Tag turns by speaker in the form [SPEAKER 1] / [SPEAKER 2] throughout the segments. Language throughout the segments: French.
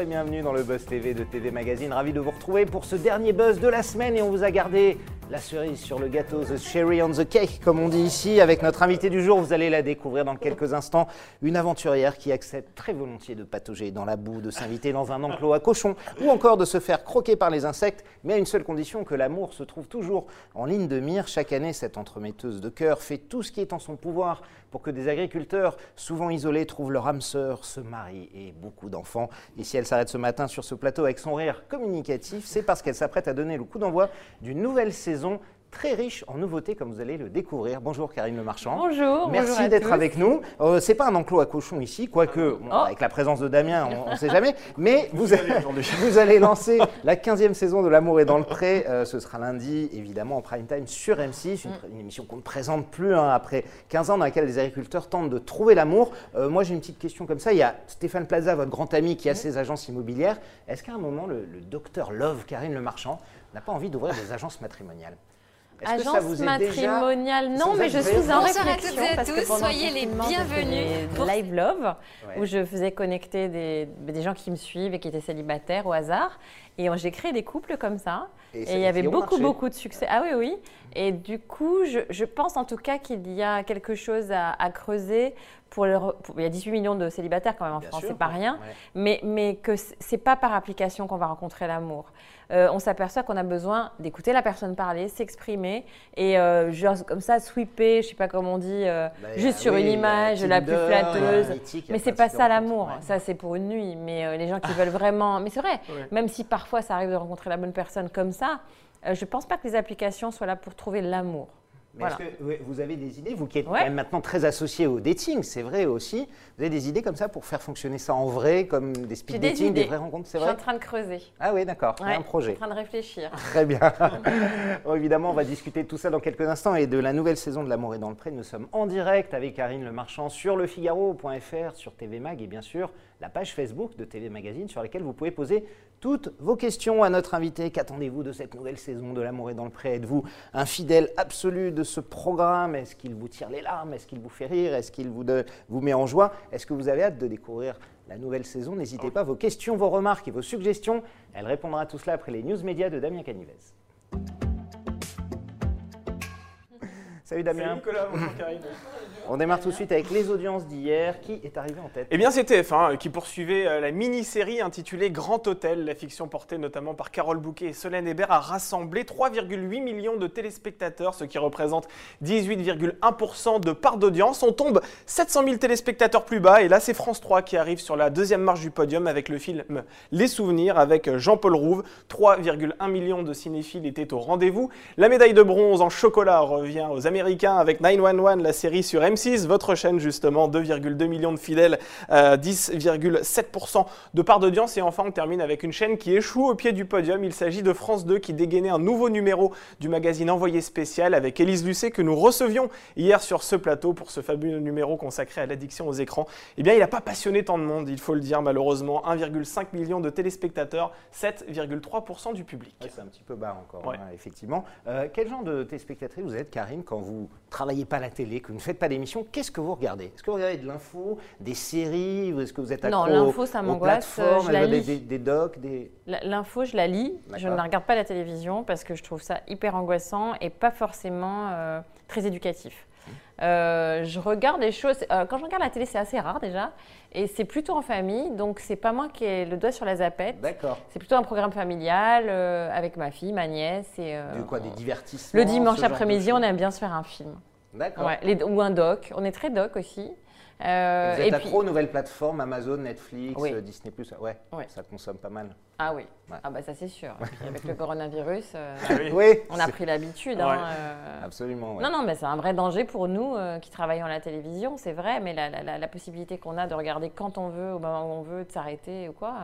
[SPEAKER 1] Et bienvenue dans le Buzz TV de TV Magazine. Ravi de vous retrouver pour ce dernier buzz de la semaine et on vous a gardé la cerise sur le gâteau, the cherry on the cake, comme on dit ici, avec notre invité du jour. Vous allez la découvrir dans quelques instants. Une aventurière qui accepte très volontiers de patauger dans la boue, de s'inviter dans un enclos à cochons ou encore de se faire croquer par les insectes, mais à une seule condition que l'amour se trouve toujours en ligne de mire. Chaque année, cette entremetteuse de cœur fait tout ce qui est en son pouvoir pour que des agriculteurs, souvent isolés, trouvent leur âme sœur, se marient et beaucoup d'enfants. Et si elle s'arrête ce matin sur ce plateau avec son rire communicatif, c'est parce qu'elle s'apprête à donner le coup d'envoi d'une nouvelle saison saison très riche en nouveautés, comme vous allez le découvir. Bonjour Karine Le Marchand.
[SPEAKER 2] Bonjour.
[SPEAKER 1] Merci d'être avec nous. Euh, c'est pas un enclos à cochon ici, quoique oh. avec la présence de Damien, on ne sait jamais. Mais vous, vous, allez lancer la 15e saison de L'amour est dans le pré. Euh, ce sera lundi, évidemment, en prime time sur M6, une, émission qu'on ne présente plus hein, après 15 ans, dans laquelle les agriculteurs tentent de trouver l'amour. Euh, moi, j'ai une petite question comme ça. Il y a Stéphane Plaza, votre grand ami, qui a ses agences immobilières. Est-ce qu'à un moment, le, le docteur Love, Karine Le Marchand, n'a pas envie d'ouvrir des agences matrimoniales?
[SPEAKER 2] Agence matrimoniale, non, mais je suis en réflexion
[SPEAKER 3] parce que pendant soyez les bienvenus
[SPEAKER 2] pour Live Love, où je faisais connecter des, des, gens qui me suivent et qui étaient célibataires au hasard. Et j'ai créé des couples comme ça. Et, il y avait beaucoup, beaucoup de succès. Ah oui, oui. Et du coup, je, je pense en tout cas qu'il y a quelque chose à, creuser. Pour, le, il y a 18 millions de célibataires quand même en France, c'est pas rien. Mais, mais que c'est pas par application qu'on va rencontrer l'amour. Euh, on s'aperçoit qu'on a besoin d'écouter la personne parler, s'exprimer et euh, genre comme ça sweeper, je sais pas comment on dit, euh, bah, juste sur une image la plus flatteuse. mais c'est pas ça l'amour, ça c'est pour une nuit. Mais les gens qui veulent vraiment, mais c'est vrai, même si parfois ça arrive de rencontrer la bonne personne comme ça, je pense pas que les applications soient là pour trouver l'amour.
[SPEAKER 1] Mais est-ce que vous avez des idées, vous qui êtes quand même maintenant très associé au dating, c'est vrai aussi, vous avez des idées comme ça pour faire fonctionner ça en vrai, comme des speed dating, des, vraies rencontres, c'est vrai
[SPEAKER 2] Je suis en train de creuser.
[SPEAKER 1] Ah oui, d'accord, ouais, un projet.
[SPEAKER 2] Je suis en train de réfléchir.
[SPEAKER 1] Très bien. évidemment, on va discuter de tout ça dans quelques instants et de la nouvelle saison de L'amour est dans le pré. Nous sommes en direct avec Karine Le Marchand sur lefigaro.fr, sur TV Mag et bien sûr la page Facebook de TV Magazine sur laquelle vous pouvez poser toutes vos questions à notre invité. Qu'attendez-vous de cette nouvelle saison de L'amour est dans le pré? Êtes-vous un fidèle absolu de ce programme? Est-ce qu'il vous tire les larmes? Est-ce qu'il vous fait rire? Est-ce qu'il vous, vous met en joie? Est-ce que vous avez hâte de découvrir la nouvelle saison? N'hésitez pas, vos questions, vos remarques et vos suggestions. Elle répondra à tout cela après les news médias de Damien Canivez. Salut Damien.
[SPEAKER 4] Salut bonjour Karine.
[SPEAKER 1] On démarre tout de suite avec les audiences d'hier. Qui est arrivé en tête?
[SPEAKER 4] Eh bien, c'est TF1 euh, qui poursuivait euh, la mini-série intitulée Grand Hôtel. La fiction portée notamment par Carole Bouquet et Solène Hébert a rassemblé 3,8 millions de téléspectateurs, ce qui représente 18,1% de part d'audience. On tombe 700 000 téléspectateurs plus bas. Et là, c'est France 3 qui arrive sur la deuxième marche du podium avec le film Les Souvenirs avec Jean-Paul Rouve. 3,1 millions de cinéphiles étaient au rendez-vous. La médaille de bronze en chocolat revient aux Américains avec 911, la série sur M votre chaîne justement, 2,2 millions de fidèles, 10,7% euh, de part d'audience. Et enfin, on termine avec une chaîne qui échoue au pied du podium. Il s'agit de France 2 qui dégainait un nouveau numéro du magazine Envoyé spécial avec Élise Lucet que nous recevions hier sur ce plateau pour ce fabuleux numéro consacré à l'addiction aux écrans. Eh bien, il n'a pas passionné tant de monde, il faut le dire malheureusement. 1,5 million de téléspectateurs, 7,3% du public.
[SPEAKER 1] c'est un petit peu bas encore, hein, effectivement. Euh, quel genre de téléspectatrice vous êtes, Karine, quand vous travaillez pas à la télé, que vous ne faites pas d'émission? Qu'est-ce que vous regardez? Est-ce que vous regardez de l'info, des séries? Est-ce que vous êtes
[SPEAKER 2] accro Non, l'info, ça m'angoisse. La lis.
[SPEAKER 1] Des, des, docs des...
[SPEAKER 2] L'info, je la lis. Je ne regarde pas la télévision parce que je trouve ça hyper angoissant et pas forcément euh, très éducatif. Mmh. Euh, je regarde des choses. Euh, quand je regarde la télé, c'est assez rare déjà. Et c'est plutôt en famille. Donc, c'est pas moi qui ai le doigt sur la zapette.
[SPEAKER 1] D'accord.
[SPEAKER 2] C'est plutôt un programme familial avec ma fille, ma nièce. Et,
[SPEAKER 1] quoi Des divertissements
[SPEAKER 2] Le dimanche après-midi, on aime bien se faire un film.
[SPEAKER 1] D'accord.
[SPEAKER 2] ou un doc. On est très doc aussi.
[SPEAKER 1] Euh, vous êtes et accro aux nouvelles plateformes, Amazon, Netflix, euh, Disney+. Ouais, ça consomme pas mal.
[SPEAKER 2] Ah oui, ah bah ça c'est sûr. avec le coronavirus, euh,
[SPEAKER 1] ah oui.
[SPEAKER 2] on a pris l'habitude. Hein,
[SPEAKER 1] Absolument.
[SPEAKER 2] Non, non, mais c'est un vrai danger pour nous qui travaillons à la télévision, c'est vrai, mais la, la, la possibilité qu'on a de regarder quand on veut, au moment où on veut, de s'arrêter ou quoi.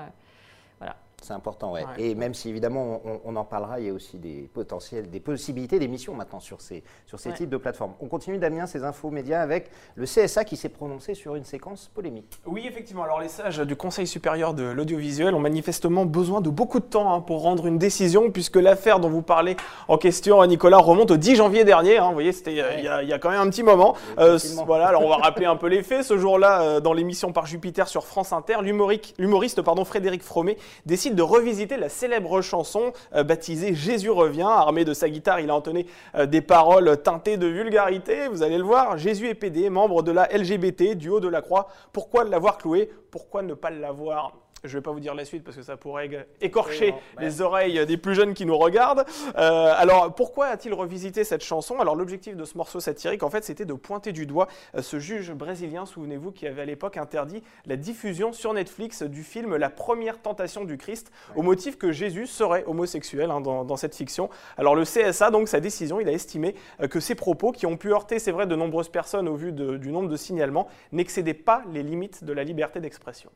[SPEAKER 1] C'est important, ouais. Et même si évidemment on, en parlera, il y a aussi des potentiels, des possibilités d'émissions maintenant sur ces, sur ces types de plateformes. On continue Damien, ces infos médias avec le CSA qui s'est prononcé sur une séquence polémique.
[SPEAKER 4] Oui, effectivement. Alors les sages du Conseil supérieur de l'audiovisuel ont manifestement besoin de beaucoup de temps hein, pour rendre une décision, puisque l'affaire dont vous parlez en question, Nicolas, remonte au 10 janvier dernier. Hein. vous voyez, c'était il, y a quand même un petit moment. Euh, voilà. Alors on va rappeler un peu les faits. Ce jour-là, euh, dans l'émission Par Jupiter sur France Inter, l'humoriste pardon Frédéric Fromet décide de revisiter la célèbre chanson euh, baptisée Jésus revient. Armé de sa guitare, il a entonné euh, des paroles teintées de vulgarité. Vous allez le voir, Jésus est pédé, membre de la LGBT, du haut de la croix. Pourquoi l'avoir cloué? Pourquoi ne pas l'avoir? Je ne vais pas vous dire la suite parce que ça pourrait écorcher les oreilles des plus jeunes qui nous regardent. Euh, alors, pourquoi a-t-il revisité cette chanson? Alors, l'objectif de ce morceau satirique, en fait, c'était de pointer du doigt euh, ce juge brésilien, souvenez-vous, qui avait à l'époque interdit la diffusion sur Netflix du film La première tentation du Christ, au motif que Jésus serait homosexuel hein, dans, cette fiction. Alors, le CSA, donc, sa décision, il a estimé euh, que ces propos, qui ont pu heurter, c'est vrai, de nombreuses personnes au vu du nombre de signalements, n'excédaient pas les limites de la liberté d'expression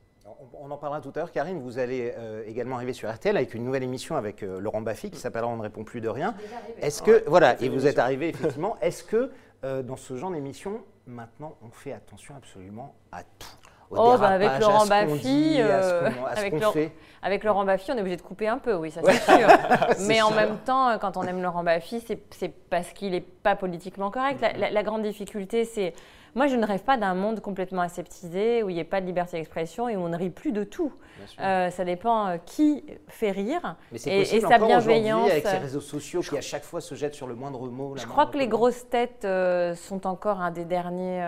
[SPEAKER 1] on en parlera tout à l'heure. Karine, vous allez euh, également arriver sur RTL avec une nouvelle émission avec euh, Laurent Baffy qui s'appellera On ne répond plus de rien. Est-ce que, voilà, et vous êtes arrivé effectivement, est-ce que euh, dans ce genre d'émission, maintenant, on fait attention absolument à tout?
[SPEAKER 2] Oh, bah avec Laurent Baffy, avec, Laurent Baffy, on est obligé de couper un peu, oui, ça c'est sûr. Mais en même temps, quand on aime Laurent Baffy, c'est parce qu'il n'est pas politiquement correct. la grande difficulté, c'est moi, je ne rêve pas d'un monde complètement aseptisé, où il n'y ait pas de liberté d'expression et où on ne rit plus de tout. Euh, ça dépend euh, qui fait rire
[SPEAKER 1] Mais et, et sa bienveillance. Avec ces réseaux sociaux qui à chaque fois se jettent sur le moindre mot.
[SPEAKER 2] Je crois que les grosses têtes euh, sont encore un des derniers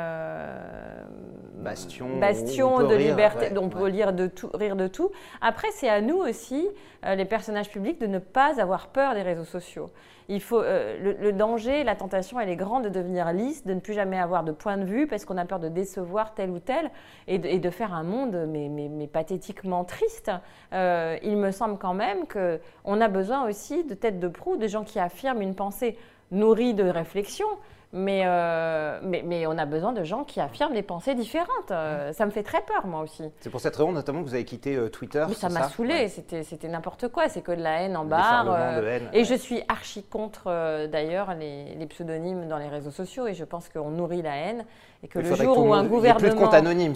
[SPEAKER 1] bastions,
[SPEAKER 2] de liberté. on peut lire de tout, rire de tout. Après, c'est à nous aussi, les personnages publics, de ne pas avoir peur des réseaux sociaux il faut, euh, le, danger, la tentation, elle est grande de devenir lisse, de ne plus jamais avoir de point de vue parce qu'on a peur de décevoir tel ou tel et de, faire un monde mais, mais, pathétiquement triste. Euh, il me semble quand même qu'on a besoin aussi de têtes de proue, de gens qui affirment une pensée nourrie de réflexion, euh, mais, mais, on a besoin de gens qui affirment des pensées différentes. Euh, ça me fait très peur, moi aussi.
[SPEAKER 1] C'est pour cette raison, notamment, que vous avez quitté euh, Twitter.
[SPEAKER 2] Mais ça m'a saoulé, c'était n'importe quoi. C'est que de la haine en barre. et je suis archi contre, d'ailleurs, les, les, pseudonymes dans les réseaux sociaux. Et je pense qu'on nourrit la haine. Et que le jour où un gouvernement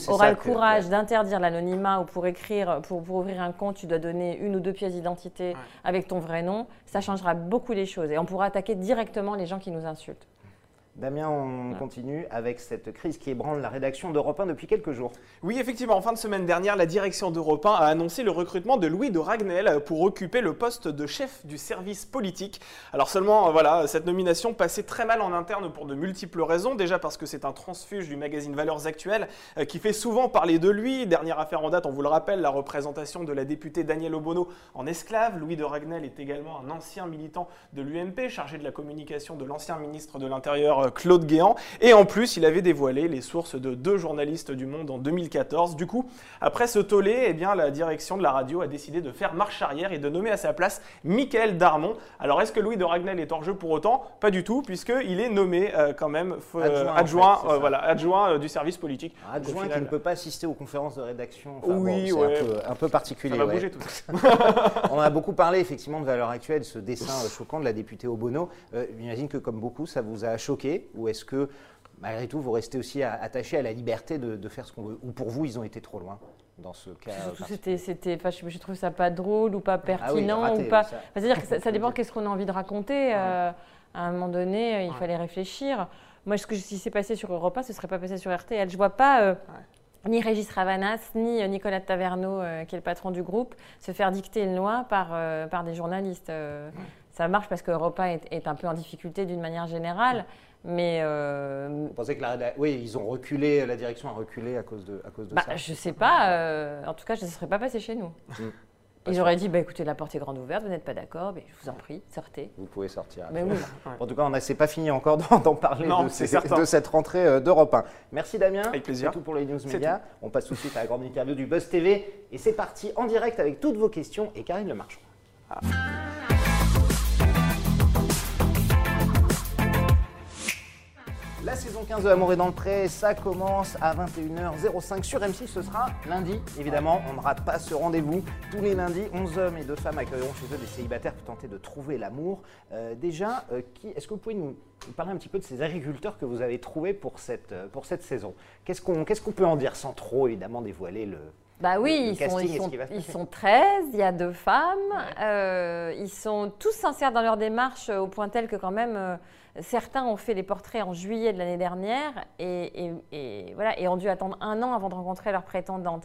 [SPEAKER 2] aura le courage d'interdire l'anonymat ou pour écrire, pour, pour, ouvrir un compte, tu dois donner une ou deux pièces d'identité avec ton vrai nom, ça changera beaucoup les choses. Et on pourra attaquer directement les gens qui nous insultent.
[SPEAKER 1] Damien, on continue avec cette crise qui ébranle la rédaction d'Europe 1 depuis quelques jours.
[SPEAKER 4] Oui, effectivement, en fin de semaine dernière, la direction d'Europe 1 a annoncé le recrutement de Louis de Ragnel pour occuper le poste de chef du service politique. Alors seulement, euh, voilà, cette nomination passait très mal en interne pour de multiples raisons. Déjà parce que c'est un transfuge du magazine Valeurs Actuelles euh, qui fait souvent parler de lui. Dernière affaire en date, on vous le rappelle, la représentation de la députée Danielle Obono en esclave. Louis de Ragnel est également un ancien militant de l'UMP, chargé de la communication de l'ancien ministre de l'Intérieur euh, Claude Guéant. Et en plus, il avait dévoilé les sources de deux journalistes du Monde en 2014. Du coup, après ce tollé, eh bien, la direction de la radio a décidé de faire marche arrière et de nommer à sa place Michael Darmon. Alors, est-ce que Louis de Ragnel est hors jeu pour autant? Pas du tout, puisqu'il est nommé euh, quand même adjoint, euh, voilà, adjoint du service politique.
[SPEAKER 1] adjoint qui ne peut pas assister aux conférences de rédaction. oui, un, peu, particulier.
[SPEAKER 4] Ça va bouger tout
[SPEAKER 1] On a beaucoup parlé effectivement de valeur actuelle, ce dessin choquant de la députée Obono. J'imagine que comme beaucoup, ça vous a choqué ou est-ce que malgré tout vous restez aussi attaché à la liberté de, faire ce qu'on veut Ou pour vous, ils ont été trop loin dans ce cas
[SPEAKER 2] c'était, c'était, je, trouve ça pas drôle ou pas ah pertinent ou pas. C'est-à-dire que ça, dépend qu'est-ce qu'on a envie de raconter. Euh, à un moment donné, il fallait réfléchir. Moi, ce que si c'est passé sur Europa, ce serait pas passé sur RTL. Je vois pas. Euh, ni Régis Ravanas, ni Nicolas Taverneau, euh, qui est le patron du groupe, se faire dicter une loi par, par des journalistes. Ça marche parce qu'Europa est, est un peu en difficulté d'une manière générale. Mais
[SPEAKER 1] euh, Vous pensez que la, oui, ils ont reculé, la direction a reculé à cause de, à cause de
[SPEAKER 2] bah,
[SPEAKER 1] ça?
[SPEAKER 2] Je sais pas. Euh, en tout cas, je ne serais pas passé chez nous. Mm. Ils auraient dit, bah, écoutez, la porte est grande ouverte, vous n'êtes pas d'accord, mais je vous en prie, sortez.
[SPEAKER 1] Vous pouvez sortir. Mais oui. En tout cas, on n'a pas fini encore d'en parler de, cette rentrée euh, d'Europe 1. Merci Damien.
[SPEAKER 4] Avec plaisir.
[SPEAKER 1] C'est tout pour les news médias. On passe tout de suite à la grande interview du Buzz TV. Et c'est parti en direct avec toutes vos questions et Karine Le Marchand. Ah. La saison 15 de Amour est dans le pré, ça commence à 21h05 sur M6. Ce sera lundi, évidemment. On ne rate pas ce rendez-vous. Tous les lundis, 11 hommes et 2 femmes accueilleront chez eux des célibataires pour tenter de trouver l'amour. Euh, déjà, euh, est-ce que vous pouvez nous parler un petit peu de ces agriculteurs que vous avez trouvés pour cette, euh, pour cette saison? Qu'est-ce qu'on qu'est-ce qu'on peut en dire sans trop, évidemment, dévoiler le,
[SPEAKER 2] bah oui, ils, sont, ils, sont, ils sont, 13, il y a deux femmes. ils sont tous sincères dans leur démarche au point tel que quand même Certains ont fait les portraits en juillet de l'année dernière et, voilà, et ont dû attendre un an avant de rencontrer leur prétendante.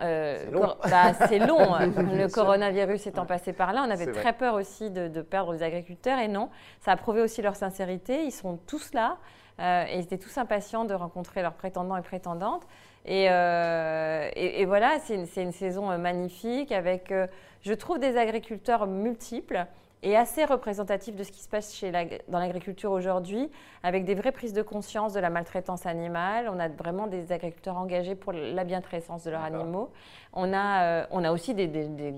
[SPEAKER 1] Euh, c'est long.
[SPEAKER 2] Bah, c'est long. le coronavirus étant passé par là, on avait très peur aussi de, perdre les agriculteurs et non, ça a prouvé aussi leur sincérité. Ils sont tous là euh, et ils étaient tous impatients de rencontrer leurs prétendants et prétendantes. Et, euh, voilà, c'est une, une, saison magnifique avec, je trouve, des agriculteurs multiples et assez représentatif de ce qui se passe chez dans l'agriculture aujourd'hui, avec des vraies prises de conscience de la maltraitance animale. On a vraiment des agriculteurs engagés pour la bientraitance de leurs animaux. On a, euh, on a aussi des, des,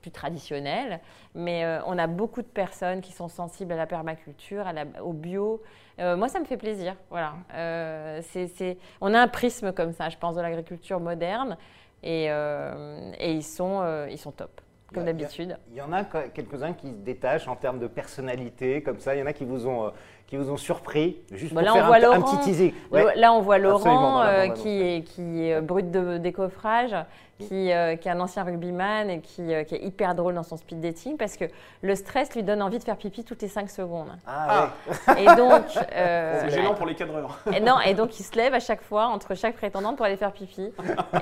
[SPEAKER 2] plus traditionnels, mais euh, on a beaucoup de personnes qui sont sensibles à la permaculture, à la, au bio. Euh, moi, ça me fait plaisir. Voilà. on a un prisme comme ça, je pense, de l'agriculture moderne, et, et ils, sont, ils sont top comme d'habitude.
[SPEAKER 1] Il y, en a quelques-uns qui se détachent en termes de personnalité, comme ça. Il y en a qui vous ont, euh, qui vous ont surpris, juste bah pour faire un, petit teasing.
[SPEAKER 2] Là, on voit Laurent euh, qui, est, qui est brut de décoffrage, qui, euh, qui, est un ancien rugbyman et qui, euh, qui, est hyper drôle dans son speed dating parce que le stress lui donne envie de faire pipi toutes les 5 secondes.
[SPEAKER 1] Ah,
[SPEAKER 2] ah. Et donc.
[SPEAKER 4] c'est gênant pour les cadreurs.
[SPEAKER 2] Et non, et donc il se lève à chaque fois entre chaque prétendante pour aller faire pipi.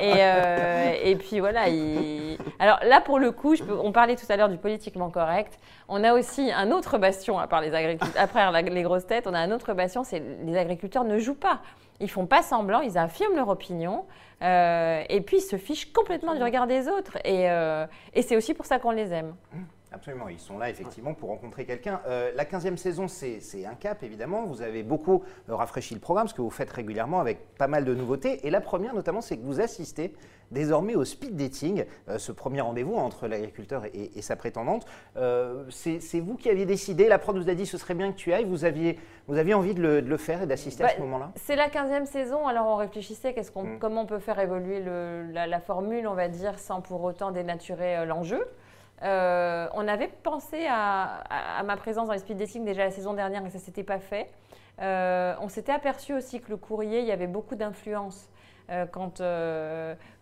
[SPEAKER 2] Et, et puis voilà. Il... Alors là, pour le coup, je peux... on parlait tout à l'heure du politiquement correct. On a aussi un autre bastion, à part les agriculteurs, après les grosses têtes, on a un autre bastion, c'est les agriculteurs ne jouent pas. Ils font pas semblant, ils affirment leur opinion. Euh, et puis ils se fichent complètement du regard des autres. Et, euh, et c'est aussi pour ça qu'on les aime.
[SPEAKER 1] Mmh. Absolument, ils sont là effectivement pour rencontrer quelqu'un. Euh, la 15e saison, c'est un cap évidemment. Vous avez beaucoup rafraîchi le programme, ce que vous faites régulièrement avec pas mal de nouveautés. Et la première notamment, c'est que vous assistez désormais au speed dating, ce premier rendez-vous entre l'agriculteur et, sa prétendante. c'est vous qui aviez décidé, la prod vous a dit ce serait bien que tu ailles, vous aviez, vous aviez envie de le, faire et d'assister à bah, ce moment-là
[SPEAKER 2] C'est la 15e saison, alors on réfléchissait qu'on, mmh. comment on peut faire évoluer la, la, formule, on va dire, sans pour autant dénaturer l'enjeu. Euh, on avait pensé à, ma présence dans les speed dating déjà la saison dernière et ça ne s'était pas fait. Euh, on s'était aperçu aussi que le courrier, il y avait beaucoup d'influence. Euh,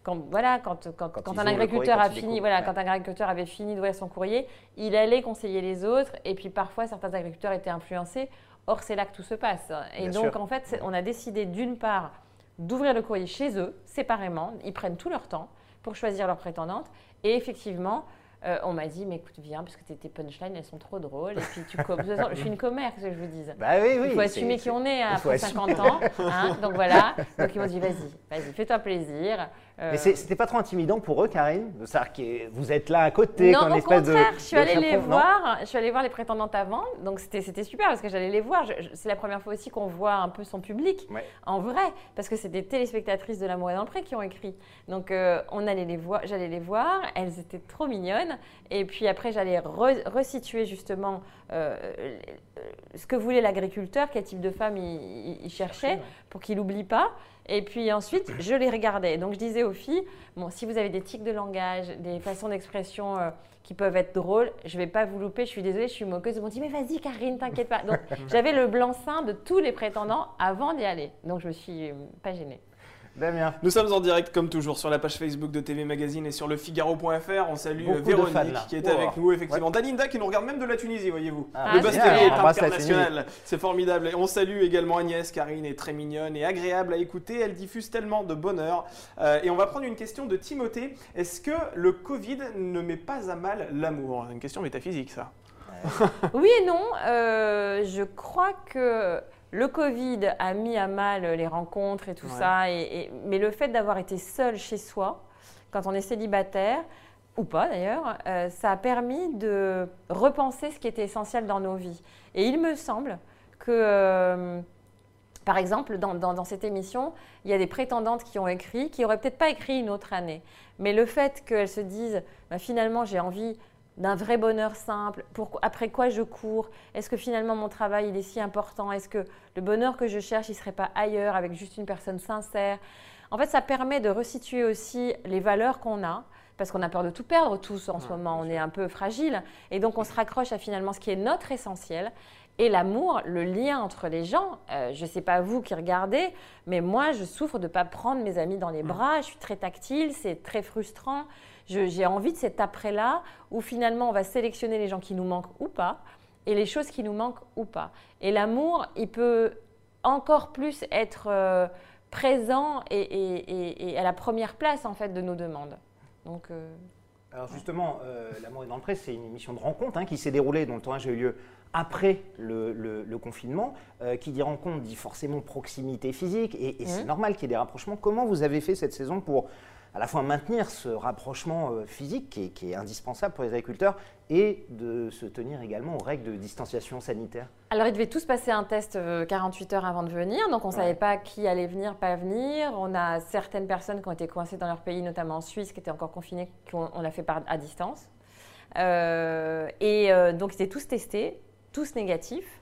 [SPEAKER 2] quand, voilà, quand, quand, un agriculteur a fini, voilà, quand un agriculteur avait fini d'ouvrir son courrier, il allait conseiller les autres, et puis parfois certains agriculteurs étaient influencés. Or, c'est là que tout se passe. Et donc, en fait, on a décidé d'une part d'ouvrir le courrier chez eux, séparément. Ils prennent tout leur temps pour choisir leur prétendante. Et effectivement, euh, on m'a dit, mais écoute, viens, parce que tes punchlines, elles sont trop drôles. Et puis, tu je suis une commère, que je vous dise.
[SPEAKER 1] Bah oui, oui.
[SPEAKER 2] Il faut assumer qui on est après 50 ans. Hein, donc voilà. Donc ils m'ont dit, vas-y, vas-y, fais-toi plaisir.
[SPEAKER 1] Euh... Mais c'était pas trop intimidant pour eux, Karine, de savoir que vous êtes là à côté,
[SPEAKER 2] non, au contraire, je suis allée les voir. Je suis allée voir les prétendantes avant, donc c'était super parce que j'allais les voir. C'est la première fois aussi qu'on voit un peu son public en vrai, parce que c'est des téléspectatrices de L'amour est dans le pré qui ont écrit. Donc euh, on allait les voir, j'allais les voir. Elles étaient trop mignonnes. Et puis après, j'allais resituer justement euh, ce que voulait l'agriculteur, quel type de femme il, cherchait, pour qu'il n'oublie pas. Et puis ensuite, je les regardais. Donc je disais aux filles, bon, si vous avez des tics de langage, des façons d'expression euh, qui peuvent être drôles, je ne vais pas vous louper, je suis désolée, je suis moqueuse. Ils m'ont dit, mais vas-y Karine, t'inquiète pas. Donc j'avais le blanc-seing de tous les prétendants avant d'y aller. Donc je me suis pas gênée.
[SPEAKER 4] Nous sommes en direct comme toujours sur la page Facebook de TV Magazine et sur le Figaro.fr. On salue Véronique qui est avec nous, effectivement. Dalinda qui nous regarde même de la Tunisie, voyez-vous. Ah, le basket est international. C'est formidable. Et on salue également Agnès. Karine est très mignonne et agréable à écouter. Elle diffuse tellement de bonheur. Euh, et on va prendre une question de Timothée. Est-ce que le Covid ne met pas à mal l'amour? Une question métaphysique, ça.
[SPEAKER 2] oui et non. Euh, je crois que le Covid a mis à mal les rencontres et tout ça, et, mais le fait d'avoir été seul chez soi, quand on est célibataire, ou pas d'ailleurs, euh, ça a permis de repenser ce qui était essentiel dans nos vies. Et il me semble que, euh, par exemple, dans, cette émission, il y a des prétendantes qui ont écrit, qui n'auraient peut-être pas écrit une autre année. Mais le fait qu'elles se disent, bah, finalement, j'ai envie d'un vrai bonheur simple, après quoi je cours, est-ce que finalement mon travail il est si important, est-ce que le bonheur que je cherche il ne serait pas ailleurs avec juste une personne sincère? En fait, ça permet de resituer aussi les valeurs qu'on a, parce qu'on a peur de tout perdre tous en ce moment, on est un peu fragile, et donc on se raccroche à finalement ce qui est notre essentiel. Et l'amour, le lien entre les gens, euh, je ne sais pas vous qui regardez, mais moi je souffre de ne pas prendre mes amis dans les bras, je suis très tactile, c'est très frustrant. J'ai envie de cet après-là où finalement on va sélectionner les gens qui nous manquent ou pas et les choses qui nous manquent ou pas. Et l'amour, il peut encore plus être euh, présent et, à la première place en fait de nos demandes. Donc,
[SPEAKER 1] euh, Alors justement, euh, L'amour est dans le presse, c'est une émission de rencontre hein, qui s'est déroulée, dont le tournage a eu lieu après le, confinement. qui dit rencontre dit forcément proximité physique, et, c'est mmh. normal qu'il y ait des rapprochements. Comment vous avez fait cette saison pour à la fois maintenir ce rapprochement euh, physique qui est, indispensable pour les agriculteurs et de se tenir également aux règles de distanciation sanitaire
[SPEAKER 2] Alors, ils devaient tous passer un test 48 euh, heures avant de venir, donc on ne savait pas qui allait venir, pas venir. On a certaines personnes qui ont été coincées dans leur pays, notamment en Suisse, qui étaient encore confinées, qu'on a fait par, à distance. Euh, et donc, ils étaient tous testés, tous négatifs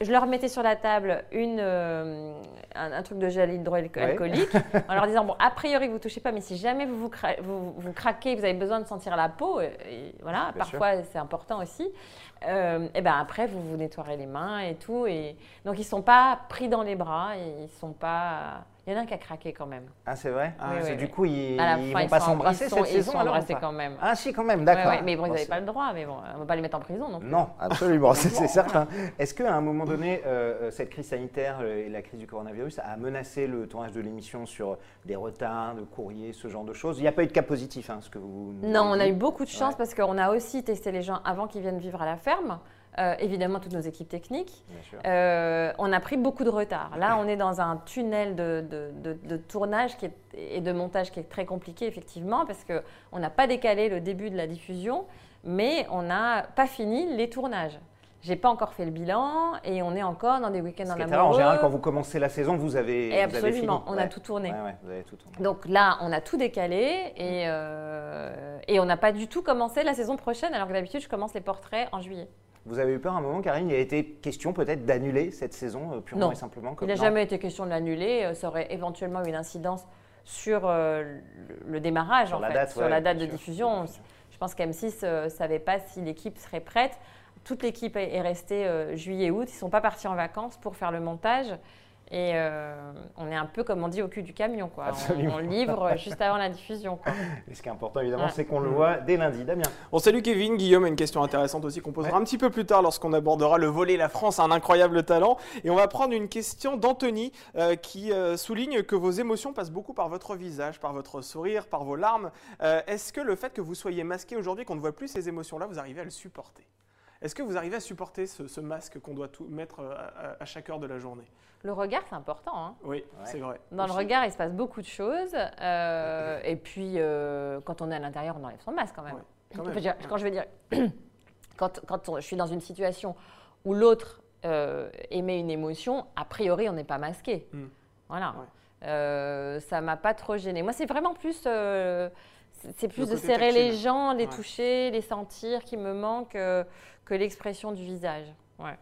[SPEAKER 2] je leur mettais sur la table une, euh, un, truc de gel hydroalcoolique en leur disant bon, a priori, vous ne touchez pas, mais si jamais vous vous, vous, craquez, vous avez besoin de sentir la peau, et, voilà, parfois c'est important aussi, euh, et ben après, vous vous nettoierez les mains et tout. Et... Donc, ils ne sont pas pris dans les bras, ils ne sont pas. Il y en a un qui a craqué quand même.
[SPEAKER 1] Ah, c'est vrai? Ah, Du coup, ils ne vont pas s'embrasser cette
[SPEAKER 2] ils
[SPEAKER 1] saison
[SPEAKER 2] Ils embrassés quand même.
[SPEAKER 1] Ah, si, quand même, d'accord.
[SPEAKER 2] mais bon, ils n'avaient pas le droit, mais bon, on ne va pas les mettre en prison non plus.
[SPEAKER 1] Non, absolument, c'est certain. Est-ce qu'à un moment donné, euh, euh, cette crise sanitaire et la crise du coronavirus a menacé le tournage de l'émission sur des retards de courriers, ce genre de choses? Il n'y a pas eu de cas positif, hein, ce que vous.
[SPEAKER 2] Non, on a eu beaucoup de chance parce qu'on a aussi testé les gens avant qu'ils viennent vivre à la ferme. Euh, évidemment toutes nos équipes techniques. Euh, on a pris beaucoup de retard. Là, on est dans un tunnel de, tournage qui est, et de montage qui est très compliqué, effectivement, parce qu'on n'a pas décalé le début de la diffusion, mais on n'a pas fini les tournages. J'ai pas encore fait le bilan et on est encore dans des week-ends en amoureux.
[SPEAKER 1] En général, quand vous commencez la saison, vous avez.
[SPEAKER 2] Et absolument,
[SPEAKER 1] on
[SPEAKER 2] a tout tourné. Donc là, on a tout décalé et, euh, et on n'a pas du tout commencé la saison prochaine, alors que d'habitude, je commence les portraits en juillet.
[SPEAKER 1] Vous avez eu peur à un moment, Karine Il a été question peut-être d'annuler cette saison euh, purement et simplement
[SPEAKER 2] Il n'a jamais été question de l'annuler. Euh, ça aurait éventuellement eu une incidence sur euh, le démarrage, sur, en la, fait, date, sur la date de diffusion. Je pense qu'M6 ne savait pas si l'équipe serait prête. Toute l'équipe est restée juillet-août. Ils ne sont pas partis en vacances pour faire le montage. Et euh, on est un peu, comme on dit, au cul du camion. Quoi. On, livre juste avant la diffusion. Quoi.
[SPEAKER 1] Et ce qui est important, évidemment, c'est qu'on le voit dès lundi. Damien.
[SPEAKER 4] Bon, salut Kevin. Guillaume a une question intéressante aussi qu'on posera un petit peu plus tard lorsqu'on abordera le volet La France a un incroyable talent. Et on va prendre une question d'Anthony euh, qui euh, souligne que vos émotions passent beaucoup par votre visage, par votre sourire, par vos larmes. Est-ce que le fait que vous soyez masqué aujourd'hui, qu'on ne voit plus ces émotions-là, vous arrivez à le supporter? Est-ce que vous arrivez à supporter ce, masque qu'on doit tout mettre à, chaque heure de la journée?
[SPEAKER 2] Le regard, c'est important. Hein.
[SPEAKER 4] oui, c'est vrai.
[SPEAKER 2] Dans le regard, il se passe beaucoup de choses. Euh, et puis, euh, quand on est à l'intérieur, on enlève son masque quand même. quand, je veux dire, quand, quand je suis dans une situation où l'autre émet une émotion, a priori, on n'est pas masqué. Hmm. Voilà. ça m'a pas trop gêné. Moi, c'est vraiment plus c'est plus de serrer les gens, les toucher, les sentir qui me manque euh, que l'expression du visage. Ouais.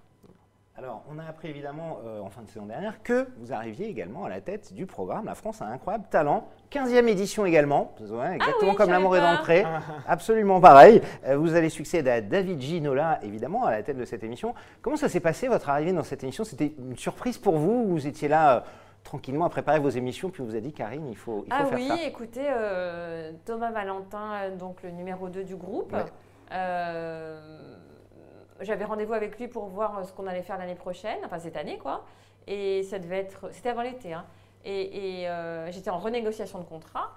[SPEAKER 1] Alors, on a appris évidemment euh, en fin de saison dernière que vous arriviez également à la tête du programme La France a un incroyable talent. 15e édition également, ah exactement comme l'amour est d'entrée. Absolument pareil. Euh, vous allez succéder à David Ginola, évidemment, à la tête de cette émission. Comment ça s'est passé, votre arrivée dans cette émission? C'était une surprise pour vous Vous étiez là tranquillement à préparer vos émissions, puis vous a dit Karine, il faut, il faut
[SPEAKER 2] ah
[SPEAKER 1] faire
[SPEAKER 2] oui, ça? écoutez, euh, Thomas Valentin, euh, donc le numéro 2 du groupe, euh, j'avais rendez-vous avec lui pour voir ce qu'on allait faire l'année prochaine, enfin cette année quoi, et ça devait être, c'était avant l'été, hein, et, j'étais en renégociation de contrat.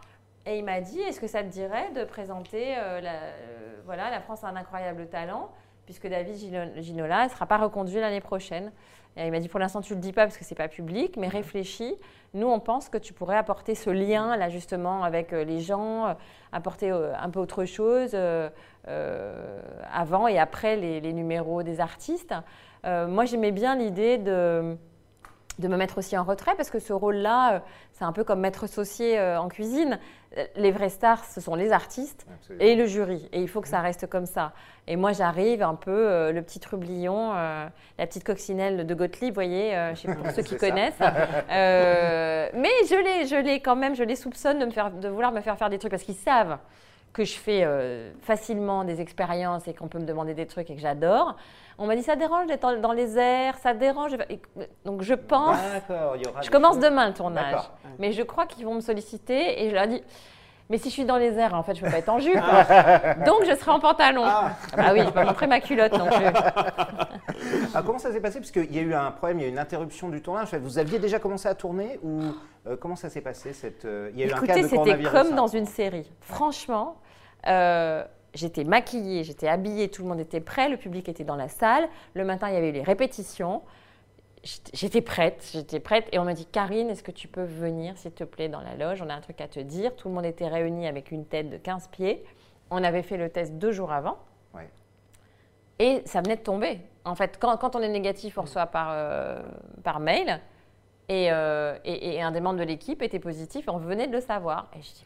[SPEAKER 2] Et il m'a dit, est-ce que ça te dirait de présenter la, voilà, la France a un incroyable talent, puisque David Ginola ne sera pas reconduit l'année prochaine il m'a dit pour l'instant tu le dis pas parce que c'est pas public, mais réfléchis. Nous on pense que tu pourrais apporter ce lien là justement avec euh, les gens, euh, apporter euh, un peu autre chose avant et après les, numéros des artistes. moi j'aimais bien l'idée de de me mettre aussi en retrait parce que ce rôle-là, euh, c'est un peu comme maître saucier euh, en cuisine. Euh, les vrais stars, ce sont les artistes et le jury. Et il faut que ça reste comme ça. Et moi, j'arrive un peu le petit trublion, la petite coccinelle de Gottlieb, vous voyez, je sais pas pour ceux qui connaissent. mais je les, je les quand même, je les soupçonne de, me faire, de vouloir me faire faire des trucs parce qu'ils savent que je fais facilement des expériences et qu'on peut me demander des trucs et que j'adore. On m'a dit ça dérange d'être dans les airs, ça dérange. Donc je pense. je commence demain le tournage. Mais je crois qu'ils vont me solliciter et je leur dis. Mais si je suis dans les airs, en fait, je ne peux pas être en jupe. Donc, je serai en pantalon. Ah, ah oui, je vais montrer ma culotte non plus.
[SPEAKER 1] Ah, comment ça s'est passé? Parce qu'il y a eu un problème, il y a eu une interruption du tournage. Vous aviez déjà commencé à tourner ou euh, comment ça s'est passé cette,
[SPEAKER 2] euh, il y a eu Écoutez, c'était comme dans une série. Franchement, euh, j'étais maquillée, j'étais habillée, tout le monde était prêt, le public était dans la salle. Le matin, il y avait eu les répétitions. J'étais prête, j'étais prête. Et on m'a dit, Karine, est-ce que tu peux venir, s'il te plaît, dans la loge? On a un truc à te dire. Tout le monde était réuni avec une tête de 15 pieds. On avait fait le test deux jours avant. Et ça venait de tomber. En fait, quand, on est négatif, on reçoit par, euh, par mail. Euh, et, et, un des membres de l'équipe était positif et on venait de le savoir. Et je dis,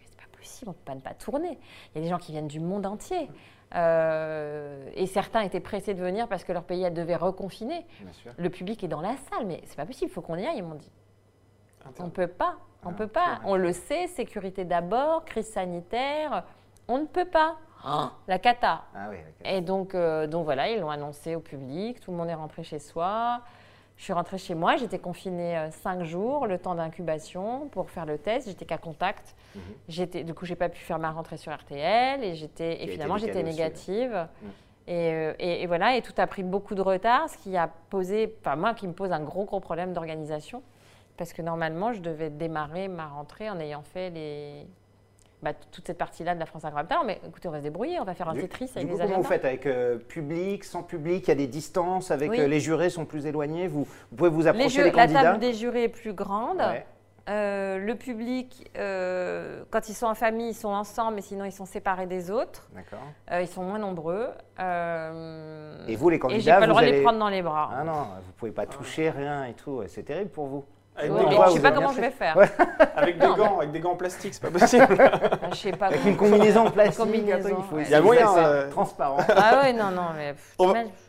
[SPEAKER 2] on ne peut pas ne pas tourner. Il y a des gens qui viennent du monde entier. Euh, et certains étaient pressés de venir parce que leur pays devait reconfiner. Le public est dans la salle, mais c'est pas possible, il faut qu'on y aille. Ils m'ont dit. On ne peut pas, on ne ah, peut pas. On le sait, sécurité d'abord, crise sanitaire, on ne peut pas. Ah. La cata. Ah et donc, euh, donc voilà, ils l'ont annoncé au public, tout le monde est rentré chez soi. Je suis rentrée chez moi, j'étais confinée euh, cinq jours, le temps d'incubation pour faire le test. J'étais qu'à contact. Mhm. J'étais, du coup, j'ai pas pu faire ma rentrée sur RTL et j'étais, et finalement, j'étais négative. Euh, et, et, voilà, et tout a pris beaucoup de retard, ce qui a posé, enfin moi, qui me pose un gros, gros problème d'organisation, parce que normalement, je devais démarrer ma rentrée en ayant fait les, bah, toute cette partie-là de la France incroyable Mais écoutez, on va se débrouiller, on va faire un Tetris avec
[SPEAKER 1] du
[SPEAKER 2] coup, Comment
[SPEAKER 1] vous faites avec euh, public, sans public Il y a des distances, avec euh, les jurés sont plus éloignés. Vous, pouvez vous approcher des candidats.
[SPEAKER 2] La table des jurés est plus grande. Euh, le public, quand ils sont en famille, ils sont ensemble, mais sinon ils sont séparés des autres. D'accord. ils sont moins nombreux.
[SPEAKER 1] et vous, les candidats,
[SPEAKER 2] et j'ai pas le droit de les prendre dans les bras.
[SPEAKER 1] Ah non, vous pouvez pas toucher rien et tout. C'est terrible pour vous.
[SPEAKER 2] Avec des gants, je sais pas comment je vais faire.
[SPEAKER 4] avec des gants, avec des gants en plastique, c'est pas possible.
[SPEAKER 2] Ah, je sais pas.
[SPEAKER 1] Avec une combinaison en plastique,
[SPEAKER 2] combinaison,
[SPEAKER 1] il faut. Il y a moyen. Euh... Transparent.
[SPEAKER 2] Ah ouais, non, non, mais.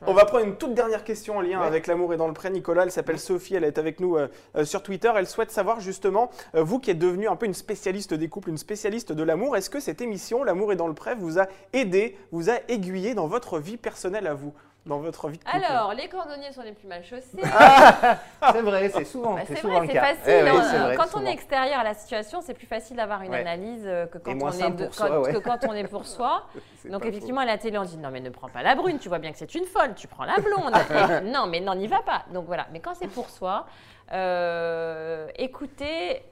[SPEAKER 4] On va, prendre une toute dernière question en lien avec l'amour et dans le prêt. Nicolas, elle s'appelle Sophie, elle est avec nous euh, euh, sur Twitter. Elle souhaite savoir justement, euh, vous qui êtes devenu un peu une spécialiste des couples, une spécialiste de l'amour, est-ce que cette émission, l'amour et dans le prêt, vous a aidé, vous a aiguillé dans votre vie personnelle à vous? Dans votre vie de couple
[SPEAKER 2] Alors, les cordonniers sont les plus mal chaussés.
[SPEAKER 1] Ah, c'est vrai, c'est souvent,
[SPEAKER 2] bah,
[SPEAKER 1] c'est
[SPEAKER 2] souvent vrai,
[SPEAKER 1] c'est
[SPEAKER 2] facile. Hein. quand on est extérieur à la situation, c'est plus facile d'avoir une analyse que quand, on est, que quand on est pour soi. Donc, effectivement, à la télé, on dit non, mais ne prends pas la brune, tu vois bien que c'est une folle, tu prends la blonde. non, mais non, n'y va pas. Donc, voilà. Mais quand c'est pour soi, euh, écoutez,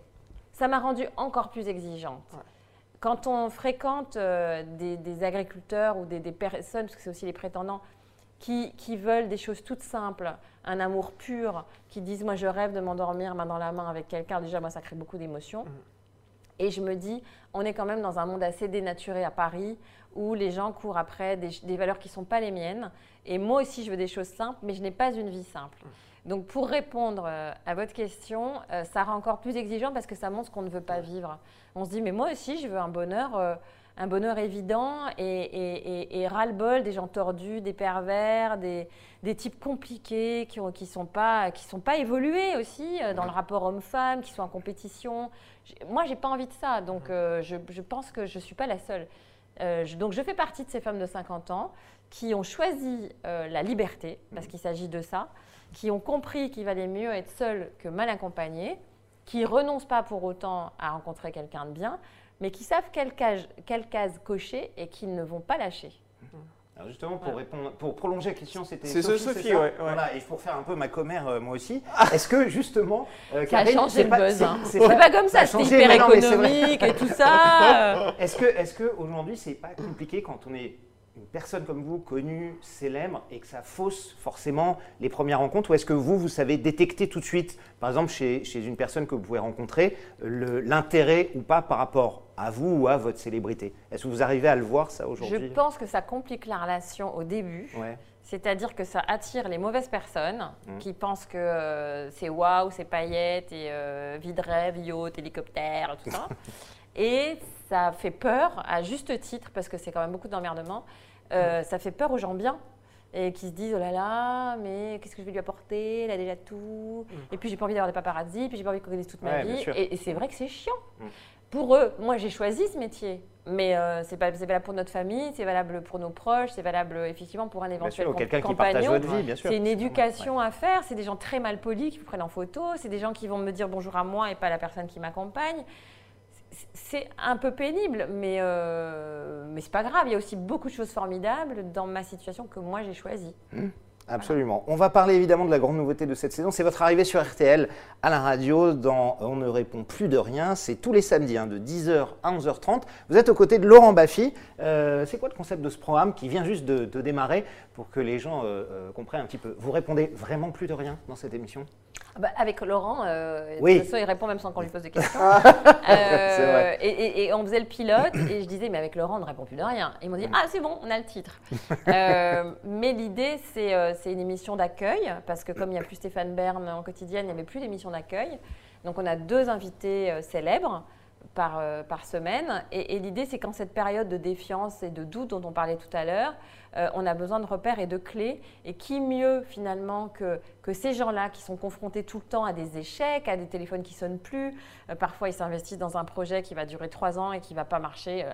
[SPEAKER 2] ça m'a rendue encore plus exigeante. Quand on fréquente euh, des, agriculteurs ou des, des personnes, parce que c'est aussi les prétendants, qui, veulent des choses toutes simples, un amour pur, qui disent moi je rêve de m'endormir main dans la main avec quelqu'un. Déjà, moi, ça crée beaucoup d'émotions. Mm. Et je me dis, on est quand même dans un monde assez dénaturé à Paris, où les gens courent après des, valeurs qui ne sont pas les miennes. Et moi aussi, je veux des choses simples, mais je n'ai pas une vie simple. Mm. Donc, pour répondre euh, à votre question, euh, ça rend encore plus exigeant parce que ça montre qu'on ne veut pas vivre. On se dit, mais moi aussi, je veux un bonheur. Euh, un bonheur évident et, ras-le-bol des gens tordus, des pervers, des, types compliqués qui ne qui sont, pas, qui sont pas évolués aussi euh, dans le rapport homme-femme, qui sont en compétition. Moi, j'ai pas envie de ça, donc euh, je, pense que je ne suis pas la seule. Euh, donc je fais partie de ces femmes de 50 ans qui ont choisi la liberté, parce qu'il s'agit de ça, qui ont compris qu'il valait mieux être seule que mal accompagnée, qui renoncent pas pour autant à rencontrer quelqu'un de bien, mais qui savent quelle case, quelle case cocher et qui ne vont pas lâcher.
[SPEAKER 1] Alors justement, pour, répondre, pour prolonger la question, c'était
[SPEAKER 4] C'est Sophie, Sophie ouais,
[SPEAKER 1] Voilà, et pour faire un peu ma commère, euh, moi aussi, est-ce que justement...
[SPEAKER 2] Euh, ça a changé le buzz. Hein. C'est pas, comme ça, c'est hyper économique et tout ça.
[SPEAKER 1] est-ce que, est que aujourd'hui, c'est pas compliqué quand on est une personne comme vous, connue, célèbre, et que ça fausse forcément les premières rencontres Ou est-ce que vous, vous savez détecter tout de suite, par exemple chez, chez une personne que vous pouvez rencontrer, l'intérêt ou pas par rapport à vous ou à votre célébrité? Est-ce que vous arrivez à le voir ça aujourd'hui?
[SPEAKER 2] Je pense que ça complique la relation au début. C'est-à-dire que ça attire les mauvaises personnes mmh. qui pensent que euh, c'est waouh, c'est paillettes et euh, vie de rêve, yacht, hélicoptère, tout ça. et ça fait peur, à juste titre, parce que c'est quand même beaucoup d'emmerdement, euh, ça fait peur aux gens bien et qui se disent oh là là, mais qu'est-ce que je vais lui apporter? Elle a déjà tout. Mmh. Et puis j'ai pas envie d'avoir des paparazzi, puis j'ai pas envie qu'on connaisse toute ma vie. Et, c'est vrai que c'est chiant. Pour eux, moi j'ai choisi ce métier. Mais euh, c'est valable pour notre famille, c'est valable pour nos proches, c'est valable effectivement pour un éventuel quelqu'un qui partage votre vie, bien sûr. C'est une éducation à faire. C'est des gens très mal polis qui vous prennent en photo. C'est des gens qui vont me dire bonjour à moi et pas à la personne qui m'accompagne. C'est un peu pénible, mais, euh, mais c'est pas grave. Il y a aussi beaucoup de choses formidables dans ma situation que moi j'ai choisie.
[SPEAKER 1] Mmh. Absolument. On va parler évidemment de la grande nouveauté de cette saison. C'est votre arrivée sur RTL à la radio dans On ne répond plus de rien. C'est tous les samedis hein, de 10h à 11h30. Vous êtes aux côtés de Laurent Baffy. Euh, c'est quoi le concept de ce programme qui vient juste de, démarrer pour que les gens euh, euh, comprennent un petit peu? Vous répondez vraiment plus de rien dans cette émission?
[SPEAKER 2] Bah, avec Laurent, de toute façon, il répond même sans qu'on lui pose de questions. et, on faisait le pilote et je disais, mais avec Laurent, on ne répond plus de rien. Et ils m'ont dit, ah, c'est bon, on a le titre. mais l'idée, c'est c'est une émission d'accueil, parce que comme il n'y a plus Stéphane Bern en quotidienne, il n'y avait plus d'émission d'accueil. Donc on a deux invités euh, célèbres par, euh, par semaine. Et, l'idée, c'est qu'en cette période de défiance et de doute dont on parlait tout à l'heure, euh, on a besoin de repères et de clés. Et qui mieux finalement que, que ces gens-là qui sont confrontés tout le temps à des échecs, à des téléphones qui sonnent plus. Euh, parfois, ils s'investissent dans un projet qui va durer trois ans et qui va pas marcher.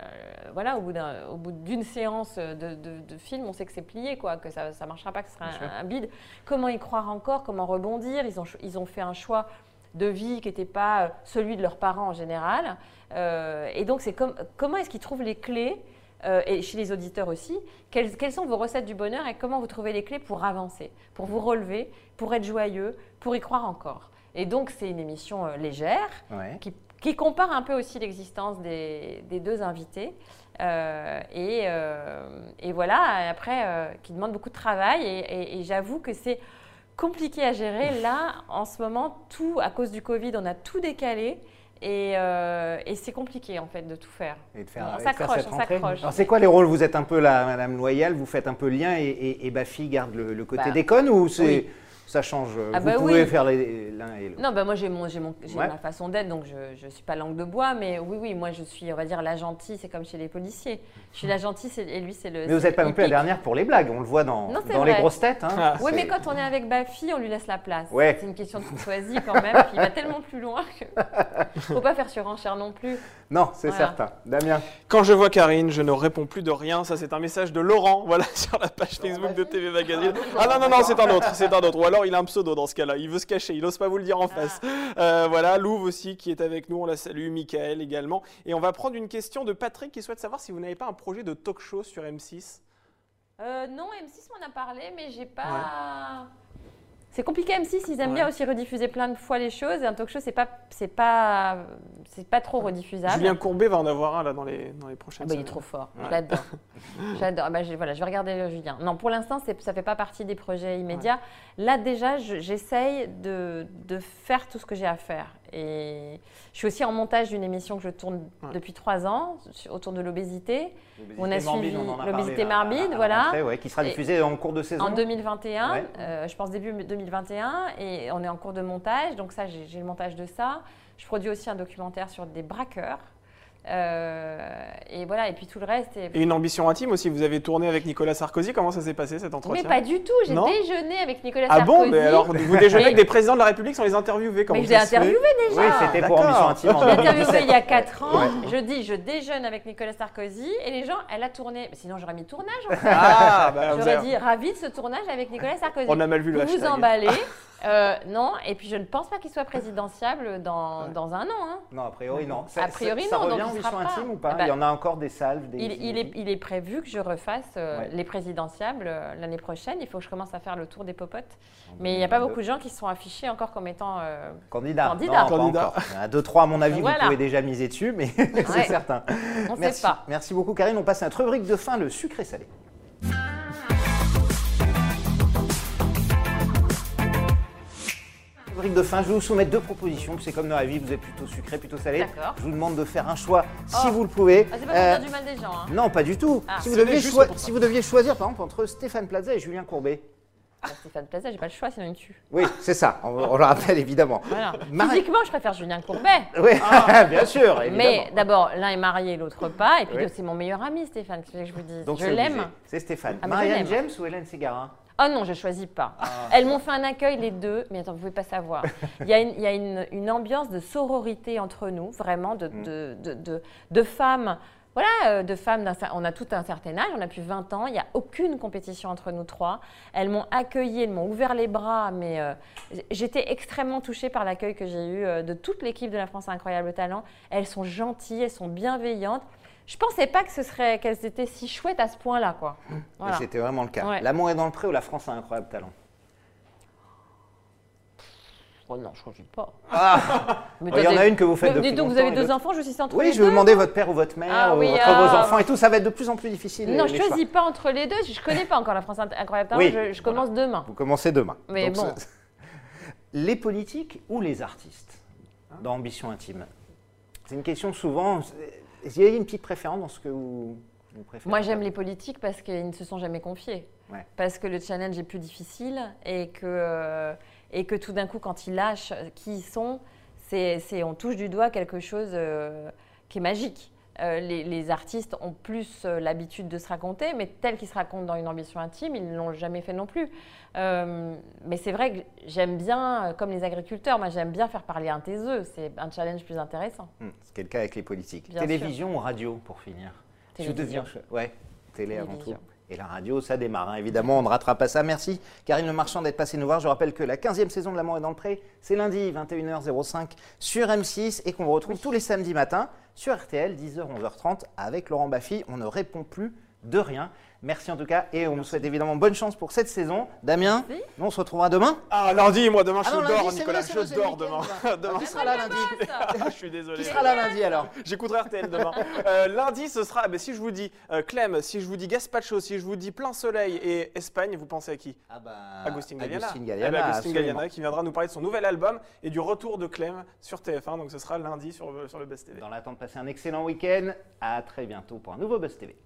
[SPEAKER 2] voilà, au bout d'une séance de, de, film, on sait que c'est plié, quoi, que ça ne marchera pas, que ce sera un, un, bide. Comment y croire encore? Comment rebondir? Ils ont, ils ont fait un choix de vie qui n'était pas euh, celui de leurs parents en général. Euh, et donc, c'est comment est-ce qu'ils trouvent les clés, euh, et chez les auditeurs aussi, quelles, sont vos recettes du bonheur et comment vous trouvez les clés pour avancer, pour vous relever, pour être joyeux, pour y croire encore. Et donc, c'est une émission légère qui, compare un peu aussi l'existence des, deux invités. et, voilà, après, qui demande beaucoup de travail. et j'avoue que c'est compliqué à gérer. Là, en ce moment, tout, à cause du Covid, on a tout décalé. Et, euh, c'est compliqué en fait de tout faire.
[SPEAKER 1] Et de faire on s'accroche, on s'accroche. Alors c'est quoi les rôles? Vous êtes un peu la Madame Loyale, vous faites un peu lien et, et, et Bafi garde le, côté bah, déconne ou c'est ça change. Ah vous bah pouvez faire l'un et l'autre.
[SPEAKER 2] Non, bah moi j'ai mon, mon ma façon d'être, donc je ne suis pas langue de bois, mais oui, oui, moi je suis, on va dire, la gentille, c'est comme chez les policiers. Je suis la gentille et lui c'est le.
[SPEAKER 1] Mais vous n'êtes pas non plus la dernière pour les blagues, on le voit dans, dans les grosses têtes. Hein.
[SPEAKER 2] Ah, oui, mais quand on est avec Bafi, on lui laisse la place. Ouais. C'est une question de courtoisie quand même, puis il va tellement plus loin que. faut pas faire surenchère non plus.
[SPEAKER 1] Non, c'est certain. Damien.
[SPEAKER 4] Quand je vois Karine, je ne réponds plus de rien. Ça, c'est un message de Laurent, voilà, sur la page Facebook de TV Magazine. Ah non, non, non, c'est un autre, c'est un autre. Ou alors il a un pseudo dans ce cas-là. Il veut se cacher, il n'ose pas vous le dire en face. Ah. Euh, voilà, Louve aussi qui est avec nous, on la salue, Michael également. Et on va prendre une question de Patrick qui souhaite savoir si vous n'avez pas un projet de talk show sur M6.
[SPEAKER 2] Euh, non, M6 m'en a parlé, mais j'ai pas. C'est compliqué M6, ils aiment bien aussi rediffuser plein de fois les choses. Et un talk show, c'est pas, c'est pas, c'est pas trop rediffusable.
[SPEAKER 4] Julien Courbet va en avoir un là dans les, dans les prochaines
[SPEAKER 2] ah bah, Il est trop fort. J'adore. J'adore. Bah, je, voilà, je vais regarder euh, Julien. Non, pour l'instant, ça fait pas partie des projets immédiats. Là, déjà, j'essaye de, de, faire tout ce que j'ai à faire. Et je suis aussi en montage d'une émission que je tourne depuis trois ans autour de l'obésité.
[SPEAKER 1] On a suivi
[SPEAKER 2] l'obésité morbide, voilà.
[SPEAKER 1] qui sera diffusée en cours de saison.
[SPEAKER 2] En 2021, euh, je pense début 2021, et on est en cours de montage. Donc ça, j'ai le montage de ça. Je produis aussi un documentaire sur des braqueurs. Euh, et voilà, et puis tout le reste.
[SPEAKER 4] Et... une ambition intime aussi, vous avez tourné avec Nicolas Sarkozy, comment ça s'est passé cet entretien
[SPEAKER 2] Mais pas du tout, j'ai déjeuné avec Nicolas Sarkozy. Ah
[SPEAKER 4] bon Mais alors, vous déjeunez avec des présidents de la République sans les interviewer
[SPEAKER 2] Mais je l'ai interviewé déjà
[SPEAKER 1] Oui, c'était pour ambition intime.
[SPEAKER 2] Je l'ai interviewé il y a 4 ans, je dis je déjeune avec Nicolas Sarkozy, et les gens, elle a tourné, sinon j'aurais mis tournage en fait. Ah, bah, J'aurais dit ravi de ce tournage avec Nicolas Sarkozy.
[SPEAKER 4] On a mal vu le
[SPEAKER 2] Vous vous emballez. Euh, non, et puis je ne pense pas qu'il soit présidentiable dans, dans un an. Hein.
[SPEAKER 1] Non, a priori non.
[SPEAKER 2] a priori
[SPEAKER 1] ça,
[SPEAKER 2] non.
[SPEAKER 1] revient en mission intime ou pas eh Il y en a encore des salves des
[SPEAKER 2] il, est, il, est, prévu que je refasse euh, les présidentiables euh, l'année prochaine. Il faut que je commence à faire le tour des popotes. Mais il n'y a pas beaucoup de gens qui se sont affichés encore comme étant
[SPEAKER 1] candidats. Candidat. Candidat. Il y en a deux, trois à mon avis, vous pouvez déjà miser dessus, mais c'est certain.
[SPEAKER 2] On
[SPEAKER 1] Merci.
[SPEAKER 2] Sait pas.
[SPEAKER 1] Merci beaucoup Karine. On passe à notre rubrique de fin, le sucré salé. Rubrique de fin, je vais vous soumettre deux propositions. C'est comme dans la vie, vous êtes plutôt sucré, plutôt salé.
[SPEAKER 2] D'accord.
[SPEAKER 1] Je vous demande de faire un choix si
[SPEAKER 2] Oh.
[SPEAKER 1] vous le pouvez.
[SPEAKER 2] Ah, c'est pas
[SPEAKER 1] Euh,
[SPEAKER 2] pour dire du mal des gens. Hein.
[SPEAKER 1] non, pas du tout.
[SPEAKER 2] Ah.
[SPEAKER 1] Si, vous deviez
[SPEAKER 4] juste
[SPEAKER 1] choi-
[SPEAKER 4] pour ça.
[SPEAKER 1] si vous deviez choisir, par exemple, entre Stéphane Plaza et Julien Courbet.
[SPEAKER 2] Bah, Stéphane Plaza, j'ai pas le choix, sinon il me tue.
[SPEAKER 1] Oui, c'est ça, on, on le rappelle évidemment.
[SPEAKER 2] Voilà. Physiquement, je préfère Julien Courbet.
[SPEAKER 1] Oui, bien sûr, évidemment.
[SPEAKER 2] Mais d'abord, l'un est marié, l'autre pas. Et puis,
[SPEAKER 1] Oui.
[SPEAKER 2] c'est mon meilleur ami, Stéphane. Que je vous dis?
[SPEAKER 1] Donc
[SPEAKER 2] Je l'aime.
[SPEAKER 1] C'est Stéphane.
[SPEAKER 2] Ah,
[SPEAKER 1] Marianne. James ou Hélène Ségarin
[SPEAKER 2] Oh non, je choisis pas.
[SPEAKER 1] Ah.
[SPEAKER 2] Elles m'ont fait un accueil, les deux, mais attends, vous pouvez pas savoir. Il y a une, il y a une, une ambiance de sororité entre nous, vraiment, de,
[SPEAKER 1] Mm.
[SPEAKER 2] de, de, de- de femmes. Voilà, euh, de femmes, on a tout un certain âge, on a plus 20 ans, il n'y a aucune compétition entre nous trois. Elles m'ont accueilli, elles m'ont ouvert les bras, mais euh, j'étais extrêmement touchée par l'accueil que j'ai eu euh, de toute l'équipe de la France Incroyable Talent. Elles sont gentilles, elles sont bienveillantes. Je pensais pas que ce serait qu'elles étaient si chouettes à ce point-là, quoi.
[SPEAKER 1] Et
[SPEAKER 2] Voilà.
[SPEAKER 1] C'était vraiment le cas.
[SPEAKER 2] Ouais.
[SPEAKER 1] L'amour est dans le pré ou la France a un incroyable talent?
[SPEAKER 2] Oh non, je ne choisis pas.
[SPEAKER 1] Ah Il y en a une que vous faites depuis
[SPEAKER 2] donc, vous avez deux enfants, je suis entre
[SPEAKER 1] Oui,
[SPEAKER 2] les
[SPEAKER 1] je vais
[SPEAKER 2] deux.
[SPEAKER 1] demander votre père ou votre mère,
[SPEAKER 2] Ah
[SPEAKER 1] ou
[SPEAKER 2] oui,
[SPEAKER 1] entre
[SPEAKER 2] ah.
[SPEAKER 1] vos enfants et tout. Ça va être de plus en plus difficile.
[SPEAKER 2] Non,
[SPEAKER 1] les-
[SPEAKER 2] je ne
[SPEAKER 1] choix.
[SPEAKER 2] choisis pas entre les deux. Je ne connais pas encore la France Incroyable.
[SPEAKER 1] Oui,
[SPEAKER 2] je, je commence demain.
[SPEAKER 1] Vous commencez demain.
[SPEAKER 2] Mais
[SPEAKER 1] Donc,
[SPEAKER 2] bon.
[SPEAKER 1] Les politiques ou les artistes dans Ambition Intime? C'est une question souvent. Qu'il y a une petite préférence dans ce que vous, vous préférez?
[SPEAKER 2] Moi, j'aime les politiques parce qu'ils ne se sont jamais confiés.
[SPEAKER 1] Ouais.
[SPEAKER 2] Parce que le challenge est plus difficile et que, euh, et que tout d'un coup, quand ils lâchent qui ils sont, c'est, c'est- on touche du doigt quelque chose euh, qui est magique. Euh, les, les artistes ont plus euh, l'habitude de se raconter, mais tel qu'ils se racontent dans une ambition intime, ils ne l'ont jamais fait non plus. Euh, mais c'est vrai que j'aime bien, comme les agriculteurs, moi j'aime bien faire parler un œufs. C'est un challenge plus intéressant.
[SPEAKER 1] Hmm, C'est le cas avec les politiques.
[SPEAKER 2] Bien
[SPEAKER 1] Télévision ou radio pour finir?
[SPEAKER 2] Télévision.
[SPEAKER 1] deviez- Ouais, télé avant tout. Et la radio, ça démarre, hein. évidemment, on ne ratera pas ça. Merci Karine Le Marchand d'être passée nous voir. Je rappelle que la 15e saison de L'amour est dans le pré, c'est lundi 21h05 sur M6 et qu'on vous retrouve tous les samedis matins sur RTL, 10h, 11h30 avec Laurent Baffy. On ne répond plus de rien. Merci en tout cas et on vous souhaite évidemment bonne chance pour cette saison. Damien, nous on se retrouvera demain.
[SPEAKER 4] Ah, lundi, moi demain
[SPEAKER 1] Ah
[SPEAKER 4] je
[SPEAKER 1] non, lundi,
[SPEAKER 4] dors, Nicolas, je dors demain. demain.
[SPEAKER 1] Qui sera là lundi
[SPEAKER 4] je suis désolé.
[SPEAKER 1] Qui sera là lundi alors?
[SPEAKER 4] J'écouterai RTL demain. Euh, lundi, ce sera, ben, si je vous dis euh, Clem, si je vous dis Gaspacho, si je vous dis Plein Soleil et Espagne, vous pensez à qui?
[SPEAKER 1] Ah bah,
[SPEAKER 4] Agustin Galliana.
[SPEAKER 1] Agustin
[SPEAKER 4] Eh ben. Galliana qui viendra nous parler de son nouvel album et du retour de Clem sur TF1. Donc ce sera lundi sur, sur le Best TV.
[SPEAKER 1] Dans l'attente de passer un excellent week-end, à très bientôt pour un nouveau Buzz TV.